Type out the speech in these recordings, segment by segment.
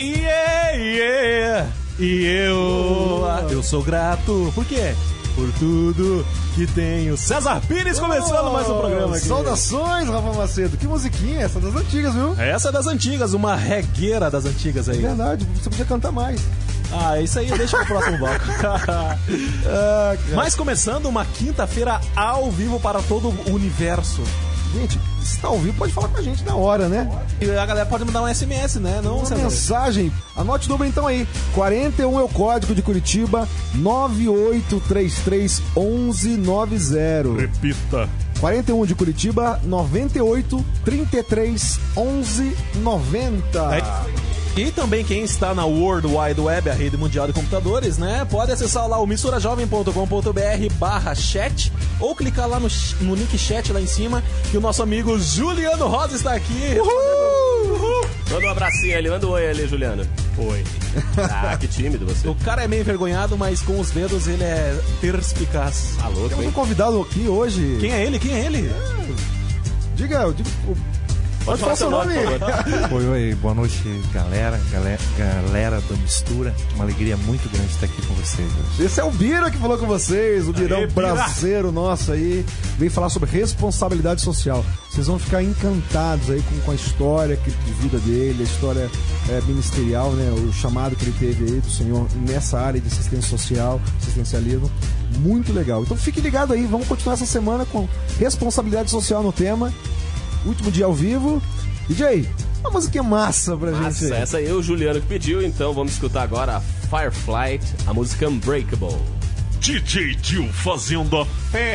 Yeah, yeah. E eu, eu sou grato. Por quê? Por tudo que tenho. César Pires começando mais um programa aqui. Saudações, Rafa Macedo. Que musiquinha, essa das antigas, viu? Essa é das antigas, uma regueira das antigas aí. Verdade, você podia cantar mais. Ah, isso aí deixa pro próximo bloco. Ah. Mas começando uma quinta-feira ao vivo para todo o universo. Gente, se tá ao vivo, pode falar com a gente na hora, né? E a galera pode mandar um SMS, né? Não, Uma mensagem, anote o número então aí. 41 é o código de Curitiba, 9833 1190. Repita. 41 de Curitiba, 98 33 11 90. É. E também quem está na World Wide Web, a rede mundial de computadores, né? Pode acessar lá o misturajovem.com.br barra chat ou clicar lá no, no link chat lá em cima que o nosso amigo Juliano Rosa está aqui. Manda um abracinho ali, manda um oi ali, Juliano. Oi. Ah, que tímido você. O cara é meio envergonhado, mas com os dedos ele é perspicaz. Tá louco, Temos um convidado aqui hoje. Quem é ele? Quem é ele? Diga, diga o- pode falar seu nome. favor. Oi, oi, boa noite, galera, galera, galera da mistura. Uma alegria muito grande estar aqui com vocês hoje. Esse é o Bira que falou com vocês, o Birão Aê, Bira! braceiro nosso aí. Vem falar sobre responsabilidade social. Vocês vão ficar encantados aí com, com a história que- de vida dele, a história é, ministerial, né? O chamado que ele teve aí do Senhor nessa área de assistência social, assistencialismo. Muito legal. Então fique ligado aí, vamos continuar essa semana com responsabilidade social no tema. Último dia ao vivo. DJ, uma musiquinha massa pra gente Massa, aí. essa aí é o Juliano que pediu, então vamos escutar agora a Fireflight, a música Unbreakable. DJ Tio fazendo a Festa.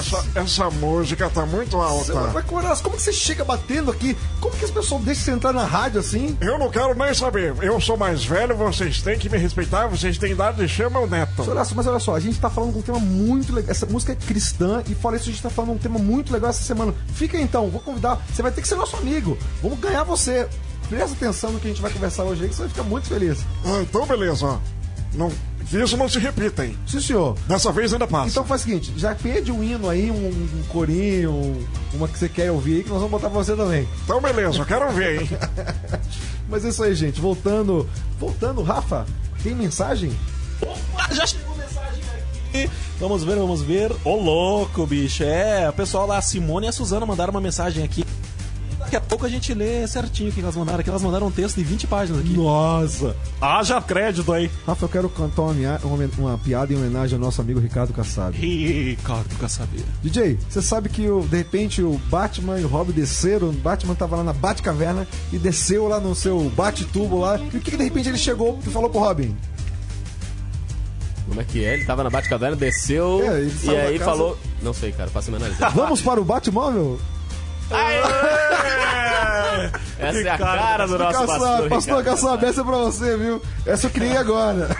Essa, essa música tá muito alta. Coraço, como que você chega batendo aqui? Como que as pessoas deixam você entrar na rádio assim? Eu não quero nem saber. Eu sou mais velho, vocês têm que me respeitar, vocês têm idade de chama o neto. Horácio, mas olha só, a gente tá falando com um tema muito legal. Essa música é cristã e fora isso, a gente tá falando um tema muito legal essa semana. Fica então, vou convidar. Você vai ter que ser nosso amigo. Vamos ganhar você. Presta atenção no que a gente vai conversar hoje aí, que você vai ficar muito feliz. Ah, então beleza, ó. Não, isso não se repita, hein? Sim, senhor. Dessa vez ainda passa. Então faz o seguinte, já pede um hino aí, um, um corinho, um- uma que você quer ouvir aí, que nós vamos botar pra você também. Então beleza, eu quero ver, hein? Mas é isso aí, gente. Voltando. Voltando, Rafa, tem mensagem? Opa, já chegou mensagem aqui. Vamos ver, vamos ver. Ô louco, bicho. É, o pessoal lá, a Simone e a Suzana mandaram uma mensagem aqui. Daqui a pouco a gente lê certinho o que elas mandaram. Aqui elas mandaram um texto de 20 páginas aqui. Nossa! Haja crédito aí. Rafa, eu quero cantar uma, uma, uma piada em homenagem ao nosso amigo Ricardo Kassab. Ricardo, saber? DJ, você sabe que o- de repente o Batman e o Robin desceram, o Batman tava lá na Batcaverna e desceu lá no seu bate-tubo lá. E o que, que de repente ele chegou e falou pro Robin? Como é que é? Ele tava na Batcaverna, desceu É, e aí casa- falou. Não sei, cara, faça uma análise. Vamos para o Batmóvel? Essa é a cara do nosso pastor. pastor. Kassab, essa é pra você, viu? Essa eu criei agora.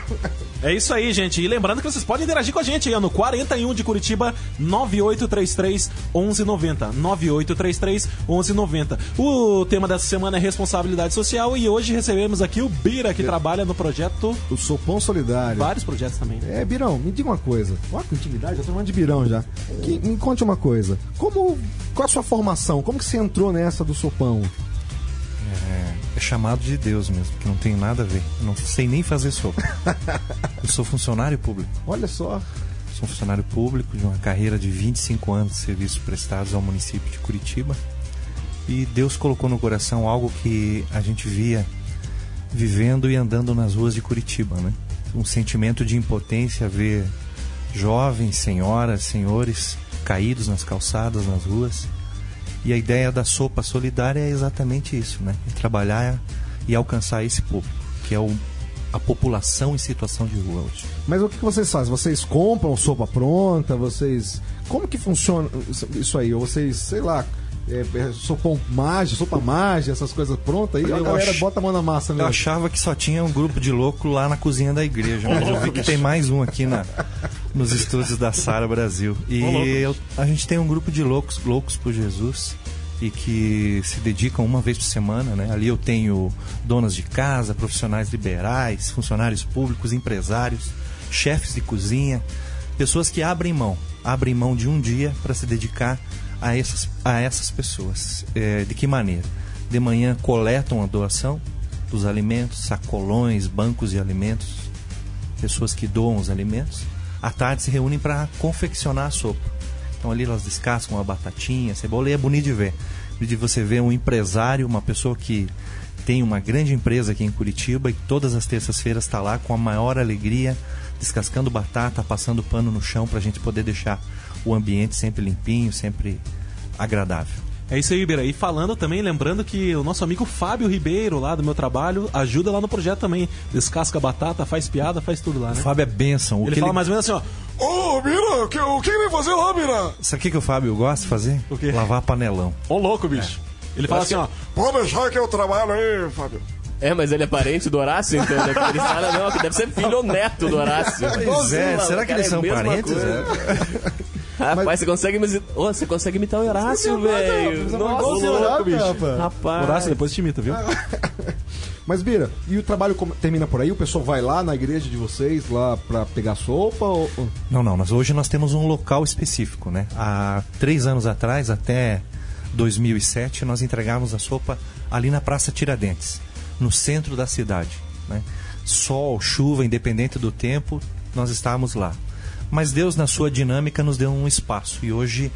É isso aí, gente. E lembrando que vocês podem interagir com a gente aí no 41 de Curitiba 9833 1190. 9833 1190. O tema dessa semana é responsabilidade social e hoje recebemos aqui o Bira, que trabalha no projeto. O Sopão Solidário. Vários projetos também. É, Birão, me diga uma coisa. Olha com intimidade, eu tô chamando de Birão já. Que- me conte uma coisa. Como. Qual a sua formação? Como que você entrou nessa do sopão? É chamado de Deus mesmo, que não tem nada a ver. Eu não sei nem fazer sopa. Eu sou funcionário público. Olha só. Sou um funcionário público de uma carreira de 25 anos de serviços prestados ao município de Curitiba. E Deus colocou no coração algo que a gente via vivendo e andando nas ruas de Curitiba, né? Um sentimento de impotência ver jovens, senhoras, senhores caídos nas calçadas, nas ruas. E a ideia da sopa solidária é exatamente isso, né? É trabalhar e alcançar esse público, que é o, a população em situação de rua hoje. Mas o que vocês fazem? Vocês compram sopa pronta? Vocês. Como que funciona isso- aí? Ou vocês, sei lá, é, é, sopão mágico, sopa mágica, essas coisas prontas aí? Eu a galera ach- bota a mão na massa Eu mesmo. achava que só tinha um grupo de louco lá na cozinha da igreja, mas eu vi que tem mais um aqui na, nos estúdios da Sara Brasil. E eu- a gente tem um grupo de loucos, loucos por Jesus e que se dedicam uma vez por semana, né? Ali eu tenho donas de casa, profissionais liberais, funcionários públicos, empresários, chefes de cozinha, pessoas que abrem mão, abrem mão de um dia para se dedicar a essas, a essas pessoas. É, de que maneira? De manhã coletam a doação dos alimentos, sacolões, bancos de alimentos, pessoas que doam os alimentos. À tarde se reúnem para confeccionar a sopa. Então ali elas descascam a batatinha, a cebola e é bonito de ver. De você ver um empresário, uma pessoa que tem uma grande empresa aqui em Curitiba e todas as terças-feiras está lá com a maior alegria, descascando batata, passando pano no chão para a gente poder deixar o ambiente sempre limpinho, sempre agradável. É isso aí, Bira. E falando também, lembrando que o nosso amigo Fábio Ribeiro, lá do meu trabalho, ajuda lá no projeto também. Descasca batata, faz piada, faz tudo lá, O né? Fábio é bênção. O Ele que fala ele- mais ou menos assim, ó. Ô, Mira, o que, o que ele vai fazer lá, Mira? Sabe o que, que o Fábio gosta de fazer? O quê? Lavar panelão. Ô louco, bicho. Ele fala assim, ó. Pode deixar que eu trabalho aí, Fábio. É, mas ele é parente do Horácio, então né? Ele fala, não, que deve ser filho ou neto do Horácio. Pois é, será que eles é são parentes? É? Rapaz, você consegue imitar. Ô, você consegue imitar o Horácio, velho. Nossa, louco, bicho. rapaz. Horácio, depois te imita, viu? Mas, Bira, e o trabalho termina por aí? O pessoal vai lá na igreja de vocês, lá pra pegar sopa? Ou... ou- Não, não, nós, hoje nós temos um local específico, né? Há três anos atrás, até 2007, nós entregávamos a sopa ali na Praça Tiradentes, no centro da cidade, né? Sol, chuva, independente do tempo, nós estávamos lá. Mas Deus, na sua dinâmica, nos deu um espaço e hoje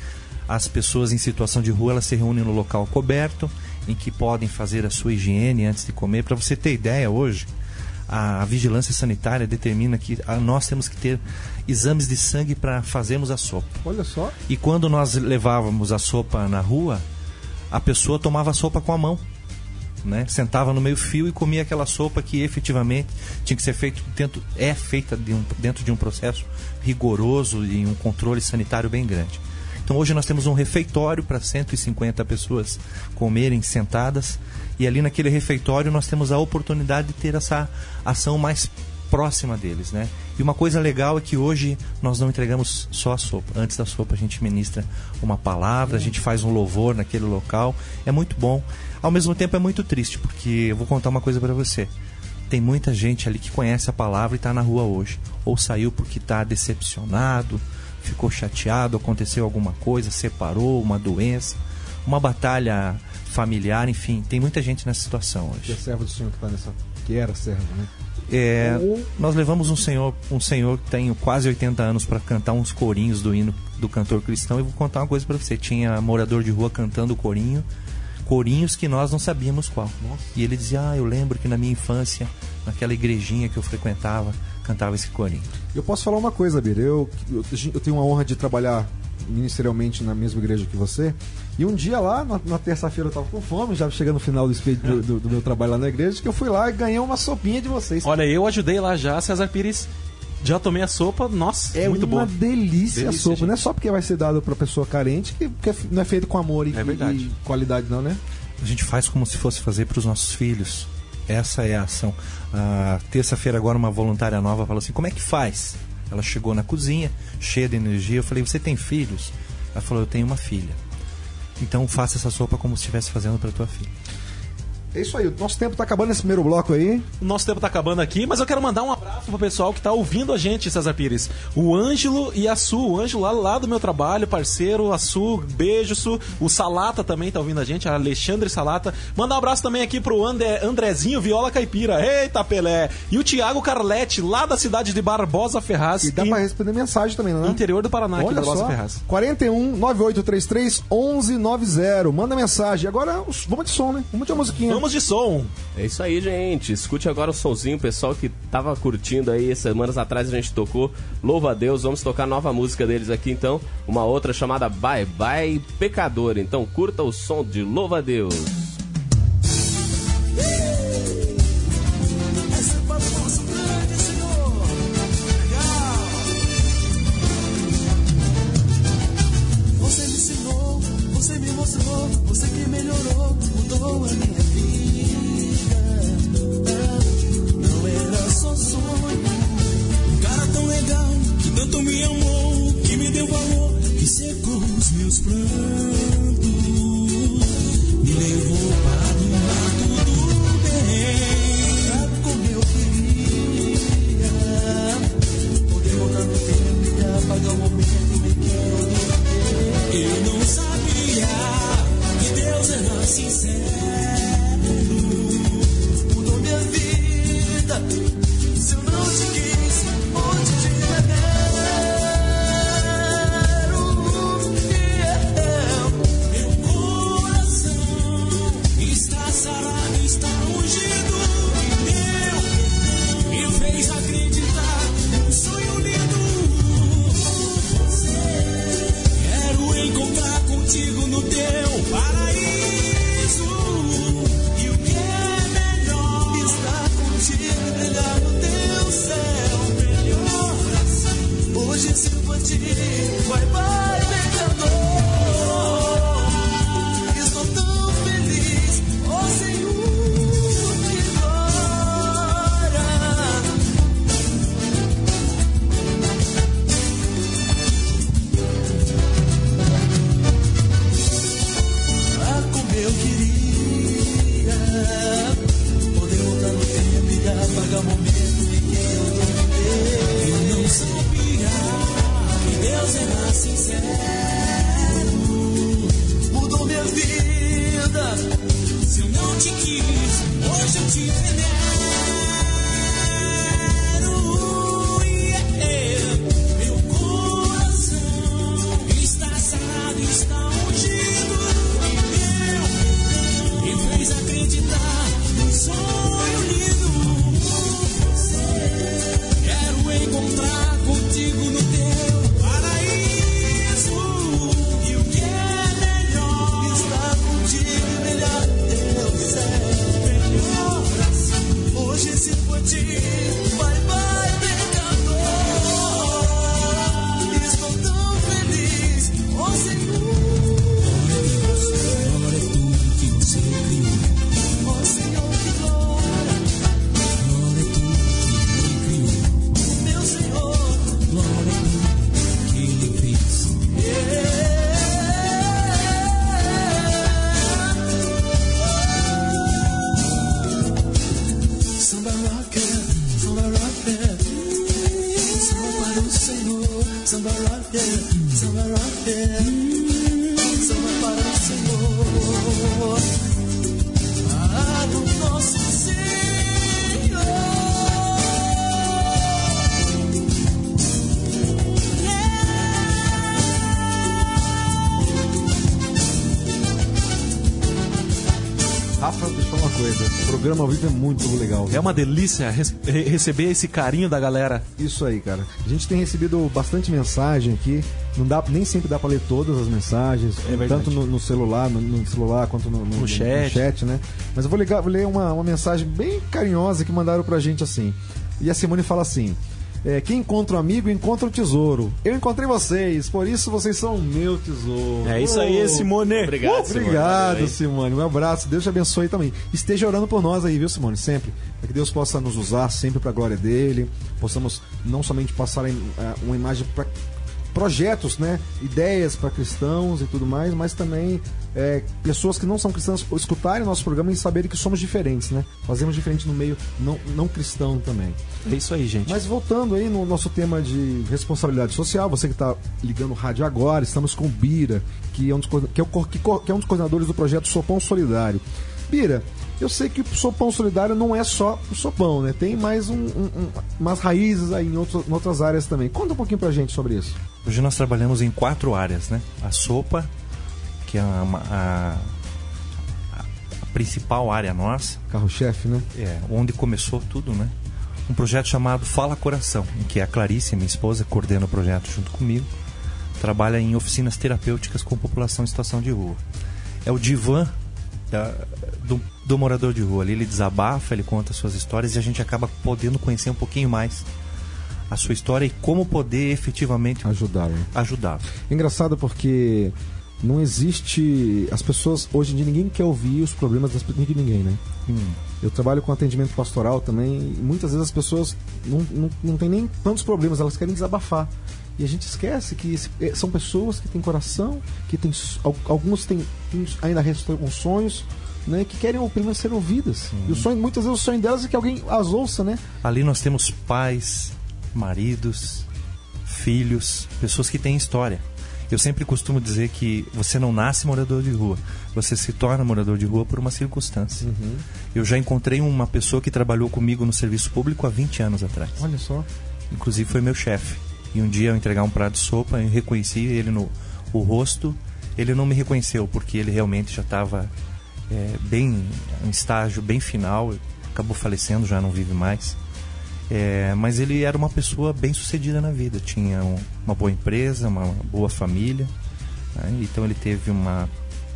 as pessoas em situação de rua elas se reúnem no local coberto, em que podem fazer a sua higiene antes de comer. Para você ter ideia, hoje a vigilância sanitária determina que ah, nós temos que ter exames de sangue para fazermos a sopa. Olha só. E quando nós levávamos a sopa na rua, a pessoa tomava a sopa com a mão. Né? Sentava no meio fio e comia aquela sopa que efetivamente tinha que ser feito dentro é feita de um- dentro de um processo rigoroso e um controle sanitário bem grande. Então hoje nós temos um refeitório para 150 pessoas comerem sentadas e ali naquele refeitório nós temos a oportunidade de ter essa ação mais próxima deles, né? E uma coisa legal é que hoje nós não entregamos só a sopa. Antes da sopa a gente ministra uma palavra, a gente faz um louvor naquele local. É muito bom. Ao mesmo tempo é muito triste, porque eu vou contar uma coisa para você. Tem muita gente ali que conhece a palavra e está na rua hoje. Ou saiu porque está decepcionado, ficou chateado, aconteceu alguma coisa, separou, uma doença, uma batalha familiar, enfim. Tem muita gente nessa situação Que é hoje. servo do Senhor que tá nessa. Que era servo, né? É, nós levamos um senhor, um senhor que tem quase 80 anos para cantar uns corinhos do hino do cantor cristão. E vou contar uma coisa para você: tinha morador de rua cantando o corinho, corinhos que nós não sabíamos qual. E ele dizia: Ah, eu lembro que na minha infância, naquela igrejinha que eu frequentava, cantava esse corinho. Eu posso falar uma coisa, Bira. Eu, eu, eu tenho a honra de trabalhar ministerialmente na mesma igreja que você. E um dia lá, na, na terça-feira, eu tava com fome, já chegando no final do, expedi- do, do- do meu trabalho lá na igreja, que eu fui lá e ganhei uma sopinha de vocês. Olha, eu ajudei lá já, César Pires. Já tomei a sopa, nossa, é muito uma boa. delícia, a Delícia, sopa. gente. Não é só porque vai ser dado pra pessoa carente, que, que é- não é feito com amor e, É verdade. e qualidade, não, né? A gente faz como se fosse fazer para os nossos filhos. Essa é a ação. Ah, Terça-feira, agora, uma voluntária nova falou assim: como é que faz? Ela chegou na cozinha, cheia de energia. Eu falei: você tem filhos? Ela falou: eu tenho uma filha. Então faça essa sopa como se estivesse fazendo para tua filha. É isso aí, o nosso tempo tá acabando nesse primeiro bloco aí. O nosso tempo tá acabando aqui, mas eu quero mandar um abraço pro pessoal que tá ouvindo a gente, César Pires. O Ângelo e a Su. O Ângelo lá, lá do meu trabalho, parceiro. A Su, beijo, Su. O Salata também tá ouvindo a gente, a Alexandre Salata. Mandar um abraço também aqui pro André, Andrezinho Viola Caipira. Eita, Pelé! E o Thiago Carletti, lá da cidade de Barbosa Ferraz. E dá em- pra responder mensagem também, né? interior do Paraná, aqui, Olha Barbosa só, Ferraz. 41 9833 1190. Manda mensagem. Agora, os- vamos de som, né? Vamos de uma musiquinha. Vamos de som. É isso aí, gente. Escute agora o somzinho, pessoal que tava curtindo aí. Semanas atrás a gente tocou Louva a Deus. Vamos tocar nova música deles aqui então. Uma outra chamada Bye Bye Pecador. Então curta o som de Louva a Deus. Coisa. O programa ao vivo é muito legal. É uma delícia re- receber esse carinho da galera. Isso aí, cara. A gente tem recebido bastante mensagem aqui. Não dá, nem sempre dá pra ler todas as mensagens, É tanto no, no celular, no, no celular quanto no, no- chat. né? Mas eu vou, ligar, vou ler uma, uma mensagem bem carinhosa que mandaram pra gente assim. E a Simone fala assim: é, quem encontra um amigo encontra o tesouro. Eu encontrei vocês, por isso vocês são o meu tesouro. É isso aí, Oh! Simone. Obrigado, Uh, Simone. Obrigado. Simone. Um abraço. Deus te abençoe também. Esteja orando por nós aí, viu, Simone? Sempre. Para que Deus possa nos usar sempre para a glória dele. Possamos não somente passar ah, uma imagem para projetos, né? Ideias para cristãos e tudo mais, mas também é, pessoas que não são cristãs escutarem o nosso programa e saberem que somos diferentes, né? Fazemos diferente no meio não, não cristão também. É isso aí, gente. Mas voltando aí no nosso tema de responsabilidade social, você que está ligando o rádio agora, estamos com o Bira, que é um dos, que é o que que é um dos coordenadores do projeto Sopão Solidário. Bira, eu sei que o Sopão Solidário não é só o sopão, né? Tem mais um- um- um- umas raízes aí em, outro- em outras áreas também. Conta um pouquinho pra gente sobre isso. Hoje nós trabalhamos em quatro áreas, né? A sopa, que é uma- a, a- a principal área nossa, Carro-chefe, né? é onde começou tudo, né? Um projeto chamado Fala Coração, em que a Clarice, minha esposa, coordena o projeto junto comigo. Trabalha em oficinas terapêuticas com população em situação de rua. É o divã da- do, do morador de rua. Ali ele desabafa, ele conta suas histórias e a gente acaba podendo conhecer um pouquinho mais a sua história e como poder efetivamente Ajudar, né? ajudá-lo. Engraçado porque não existe. As pessoas. Hoje em dia ninguém quer ouvir os problemas das, de ninguém, né? Hum. Eu trabalho com atendimento pastoral também e muitas vezes as pessoas não, não, não têm nem tantos problemas, elas querem desabafar. E a gente esquece que eh, são pessoas que têm coração, que têm, alguns têm, têm ainda restam com sonhos, né, que querem apenas ser ouvidas. E o sonho, muitas vezes o sonho delas é que alguém as ouça, né? Ali nós temos pais, maridos, filhos, pessoas que têm história. Eu sempre costumo dizer que você não nasce morador de rua, você se torna morador de rua por uma circunstância. Eu já encontrei uma pessoa que trabalhou comigo no serviço público há 20 anos atrás. Olha só. Inclusive foi meu chefe. E um dia eu entregar um prato de sopa, eu reconheci ele no o rosto. Ele não me reconheceu porque ele realmente já estava é, bem em estágio bem final, acabou falecendo, já não vive mais. É, mas ele era uma pessoa bem sucedida na vida, tinha um- uma boa empresa, uma boa família. né? Então ele teve uma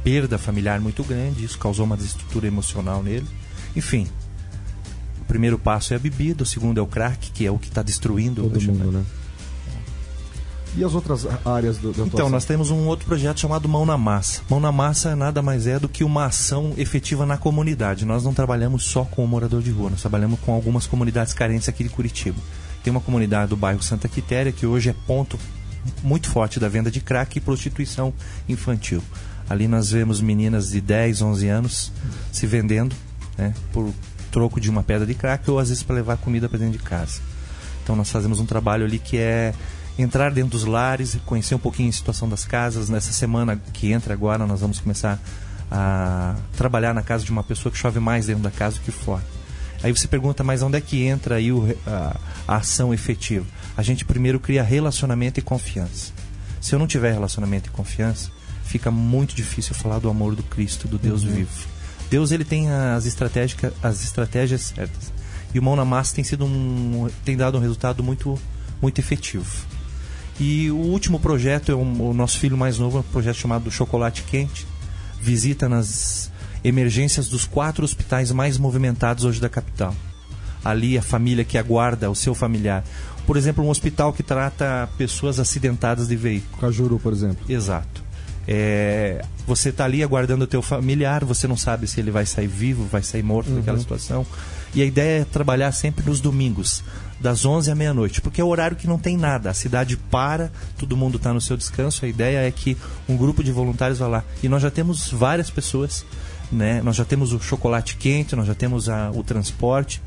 perda familiar muito grande, isso causou uma desestrutura emocional nele. Enfim, o primeiro passo é a bebida, o segundo é o crack, que é o que está destruindo Todo hoje, mundo, né? né? E as outras áreas do, da Então, nós temos um outro projeto chamado Mão na Massa. Mão na Massa nada mais é do que uma ação efetiva na comunidade. Nós não trabalhamos só com o morador de rua, nós trabalhamos com algumas comunidades carentes aqui de Curitiba. Tem uma comunidade do bairro Santa Quitéria que hoje é ponto muito forte da venda de crack e prostituição infantil. Ali nós vemos meninas de 10, 11 anos se vendendo né, por troco de uma pedra de crack ou às vezes para levar comida para dentro de casa. Então nós fazemos um trabalho ali que é entrar dentro dos lares, conhecer um pouquinho a situação das casas. Nessa semana que entra agora, nós vamos começar a trabalhar na casa de uma pessoa que chove mais dentro da casa do que fora. Aí você pergunta, mas onde é que entra aí o a, a ação efetiva? A gente primeiro cria relacionamento e confiança. Se eu não tiver relacionamento e confiança, fica muito difícil falar do amor do Cristo, do Deus vivo. Deus ele tem as estratégias, as estratégias certas. E o mão na massa tem sido um, tem dado um resultado muito, muito efetivo. E o último projeto é um- o nosso filho mais novo, um projeto chamado Chocolate Quente. Visita nas emergências dos quatro hospitais mais movimentados hoje da capital. Ali a família que aguarda o seu familiar. Por exemplo, um hospital que trata pessoas acidentadas de veículo. Cajuru, por exemplo. Exato. É, você está ali aguardando o teu familiar, você não sabe se ele vai sair vivo, vai sair morto naquela situação. E a ideia é trabalhar sempre nos domingos, das 11 à meia-noite, porque é o horário que não tem nada. A cidade para, todo mundo está no seu descanso. A ideia é que um grupo de voluntários vá lá. E nós já temos várias pessoas, né? Nós já temos o chocolate quente, nós já temos a- o transporte.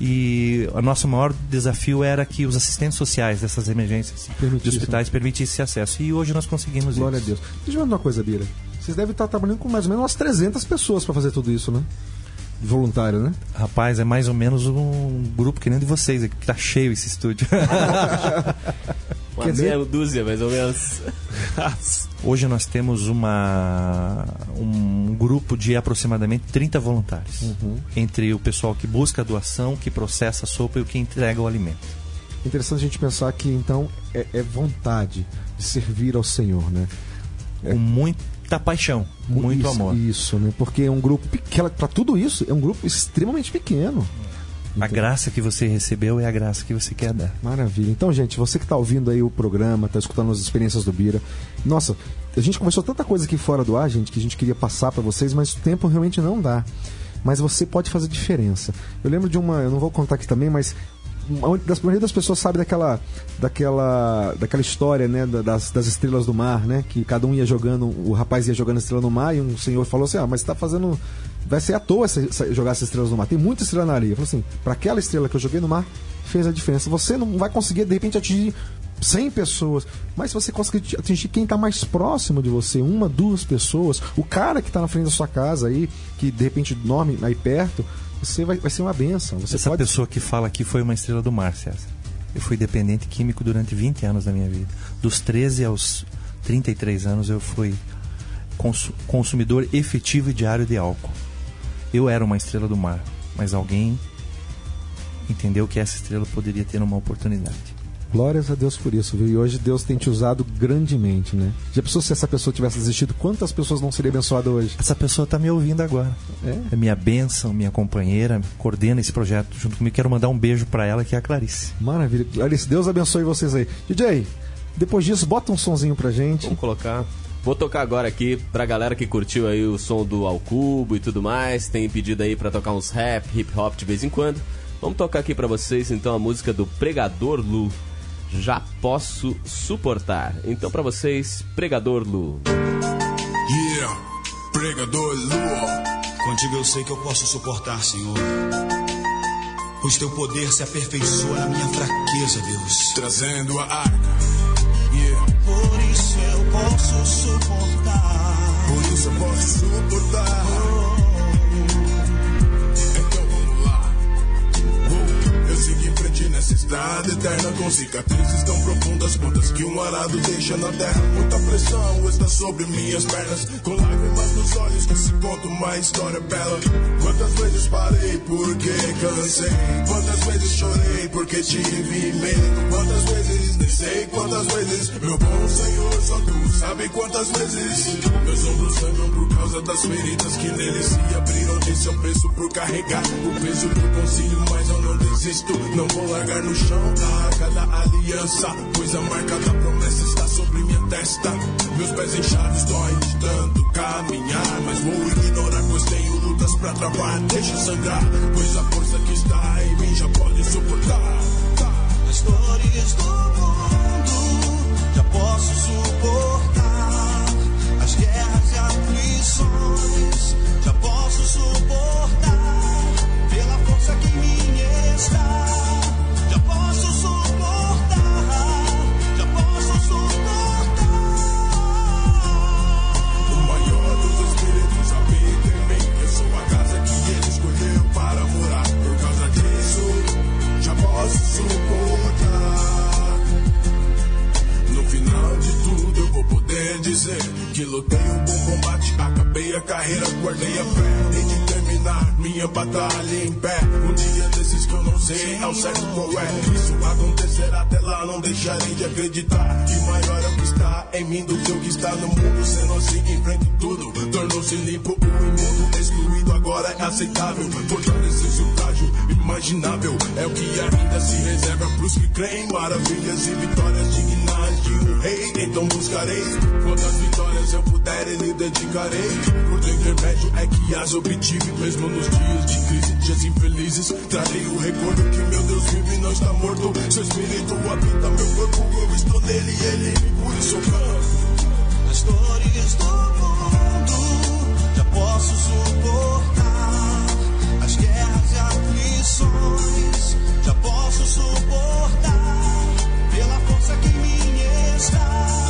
E o nosso maior desafio era que os assistentes sociais dessas emergências de Permitissem. hospitais permitissem esse acesso. E hoje nós conseguimos Glória a isso. Deus. Deixa eu ver uma coisa, Bira. Vocês devem estar trabalhando com mais ou menos umas 300 pessoas para fazer tudo isso, né? Voluntário, né? Rapaz, é mais ou menos um grupo que nem de vocês, aqui, que tá cheio esse estúdio. Uma Quer dizer- dúzia, mais ou menos. Hoje nós temos uma, um grupo de aproximadamente 30 voluntários. Entre o pessoal que busca a doação, que processa a sopa e o que entrega o alimento. Interessante a gente pensar que então é, é vontade de servir ao Senhor, né? Com muita paixão, muito isso, amor. Isso, né? Porque é um grupo pequeno. Para tudo isso, é um grupo extremamente pequeno. A graça que você recebeu é a graça que você quer dar. Maravilha. Então, gente, você que está ouvindo aí o programa, está escutando as experiências do Bira. Nossa, a gente conversou tanta coisa aqui fora do ar, gente, que a gente queria passar para vocês, mas o tempo realmente não dá. Mas você pode fazer diferença. Eu lembro de uma, eu não vou contar aqui também, mas das maioria das pessoas sabe daquela daquela daquela história, né, da- das, das estrelas do mar, né, que cada um ia jogando, o rapaz ia jogando estrela no mar e um senhor falou assim: "Ah, mas você tá fazendo vai ser à toa essa- essa- jogar essas estrelas no mar. Tem muita estrela na areia". Assim: "Para aquela estrela que eu joguei no mar, fez a diferença. Você não vai conseguir de repente atingir 100 pessoas, mas se você conseguir atingir quem está mais próximo de você, uma, duas pessoas, o cara que está na frente da sua casa aí, que de repente dorme aí perto, você vai, vai ser uma benção. Você Essa pode pessoa que fala aqui foi uma estrela do mar, César. Eu fui dependente químico durante 20 anos da minha vida. Dos 13 aos 33 anos eu fui consu- consumidor efetivo e diário de álcool. Eu era uma estrela do mar, mas alguém entendeu que essa estrela poderia ter uma oportunidade. Glórias a Deus por isso, viu? E hoje Deus tem te usado grandemente, né? Já pensou se essa pessoa tivesse desistido, quantas pessoas não seriam abençoadas hoje? Essa pessoa está me ouvindo agora. É? É minha bênção, minha companheira, coordena esse projeto junto comigo. Quero mandar um beijo para ela, que é a Clarice. Maravilha. Clarice, Deus abençoe vocês aí. DJ, depois disso, bota um sonzinho pra gente. Vamos colocar. Vou tocar agora aqui pra galera que curtiu aí o som do Ao Cubo e tudo mais. Tem pedido aí pra tocar uns rap, hip hop de vez em quando. Vamos tocar aqui pra vocês então a música do Pregador Lu. Já posso suportar. Então pra vocês, Pregador Lu. Yeah, pregador lua. Contigo eu sei que eu posso suportar, Senhor. Pois teu poder se aperfeiçoa na minha fraqueza, Deus. Trazendo a arca. Yeah. Por isso eu posso suportar. Por isso eu posso suportar. Estrada eterna com cicatrizes tão profundas quantas que um arado deixa na terra. Muita pressão está sobre minhas pernas, com lágrimas nos olhos que se conta uma história bela. Quantas vezes parei porque cansei, quantas vezes chorei porque tive medo, quantas vezes nem sei quantas vezes. Meu bom Senhor, só tu sabe quantas vezes. Meus ombros sangram por causa das feridas que neles se abriram. Esse é o preço por carregar o peso do concílio, mas eu não desisto. Não vou largar no chão a arca da aliança, pois a marca da promessa está sobre minha testa. Meus pés inchados doem de tanto caminhar, mas vou ignorar, pois tenho lutas pra travar. Deixa sangrar, pois a força que está em mim já pode suportar. As dores do mundo já posso suportar. As guerras e aflições já posso suportar. Pela força que em mim deixarei de acreditar. Que maior é o que está em mim do que o que está no mundo. Sendo assim, enfrento tudo. Tornou-se limpo o imundo, excluído agora é aceitável. Fortaleceu-se o frágil, imaginável. É o que ainda se reserva pros que creem. Maravilhas e vitórias dignas de um rei. Então buscarei quantas vitórias eu puder lhe dedicarei as obtive mesmo nos dias de crise, dias infelizes. Trarei o recordo que meu Deus vive e não está morto. Seu espírito habita meu corpo, eu estou nele e ele me isso canto. As dores do mundo já posso suportar. As guerras e aflições já posso suportar. Pela força que em mim está.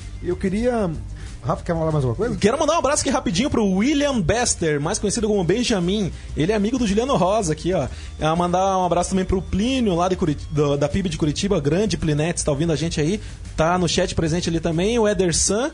Eu queria. Rafa, quer falar mais uma coisa? Quero mandar um abraço aqui rapidinho pro William Bester, mais conhecido como Benjamin. Ele é amigo do Juliano Rosa aqui, ó. É, mandar um abraço também pro Plínio, lá de Curit- do- da PIB de Curitiba, grande Plinetes, tá ouvindo a gente aí. Tá no chat presente ali também, o Edersan.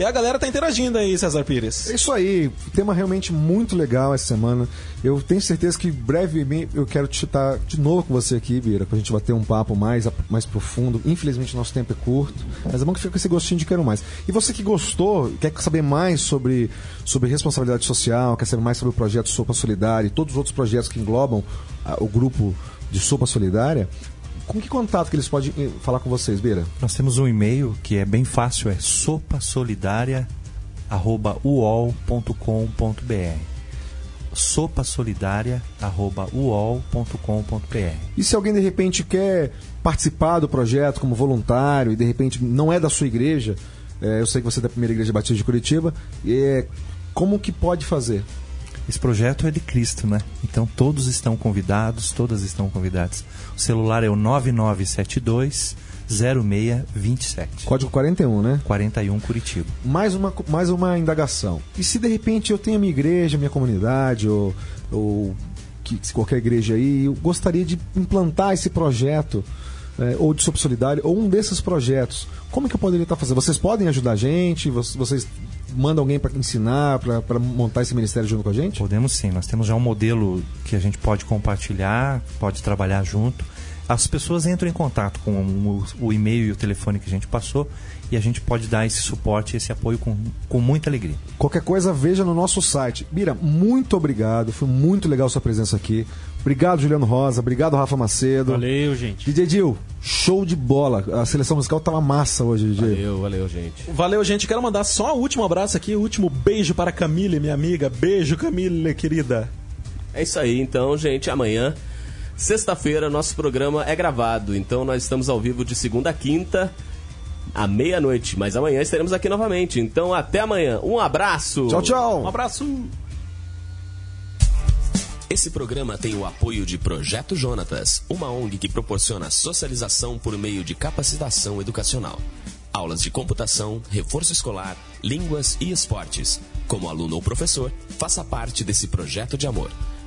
E a galera tá interagindo aí, César Pires. É isso aí, tema realmente muito legal essa semana. Eu tenho certeza que brevemente eu quero te estar de novo com você aqui, Bira, pra gente bater um papo mais, mais profundo. Infelizmente nosso tempo é curto, mas é bom que fica com esse gostinho de quero mais. E você que gostou, quer saber mais sobre, sobre responsabilidade social, quer saber mais sobre o projeto Sopa Solidária e todos os outros projetos que englobam ah, o grupo de Sopa Solidária, com que contato que eles podem eh, falar com vocês, Beira? Nós temos um e-mail que é bem fácil, é sopasolidaria@uol.com.br. sopasolidaria@uol.com.br. E se alguém de repente quer participar do projeto como voluntário e de repente não é da sua igreja, é, eu sei que você é da primeira igreja batista de Curitiba, é, como que pode fazer? Esse projeto é de Cristo, né? Então todos estão convidados, todas estão convidadas. O celular é o 9972 0627. Código 41, né? 41 Curitiba. Mais uma, mais uma indagação. E se de repente eu tenho a minha igreja, minha comunidade, ou, ou que, se qualquer igreja aí, eu gostaria de implantar esse projeto, é, ou de Sopa Solidário, ou um desses projetos, como que eu poderia estar fazendo? Vocês podem ajudar a gente? Vocês, mandam alguém para ensinar, para montar esse ministério junto com a gente? Podemos sim, nós temos já um modelo que a gente pode compartilhar, pode trabalhar junto. As pessoas entram em contato com o, o e-mail e o telefone que a gente passou e a gente pode dar esse suporte, esse apoio com, com muita alegria. Qualquer coisa, veja no nosso site. Bira, muito obrigado. Foi muito legal sua presença aqui. Obrigado, Juliano Rosa. Obrigado, Rafa Macedo. Valeu, gente. DJ Dil, show de bola. A seleção musical tava massa hoje, DJ. Valeu, valeu, gente. Valeu, gente. Quero mandar só o último abraço aqui, o último beijo para a Camille, minha amiga. Beijo, Camille, querida. É isso aí, então, gente. Amanhã, sexta-feira, nosso programa é gravado. Então, nós estamos ao vivo de segunda a quinta, à meia-noite. Mas amanhã estaremos aqui novamente. Então, até amanhã. Um abraço. Tchau, tchau. Um abraço. Esse programa tem o apoio de Projeto Jonatas, uma ONG que proporciona socialização por meio de capacitação educacional. Aulas de computação, reforço escolar, línguas e esportes. Como aluno ou professor, faça parte desse projeto de amor.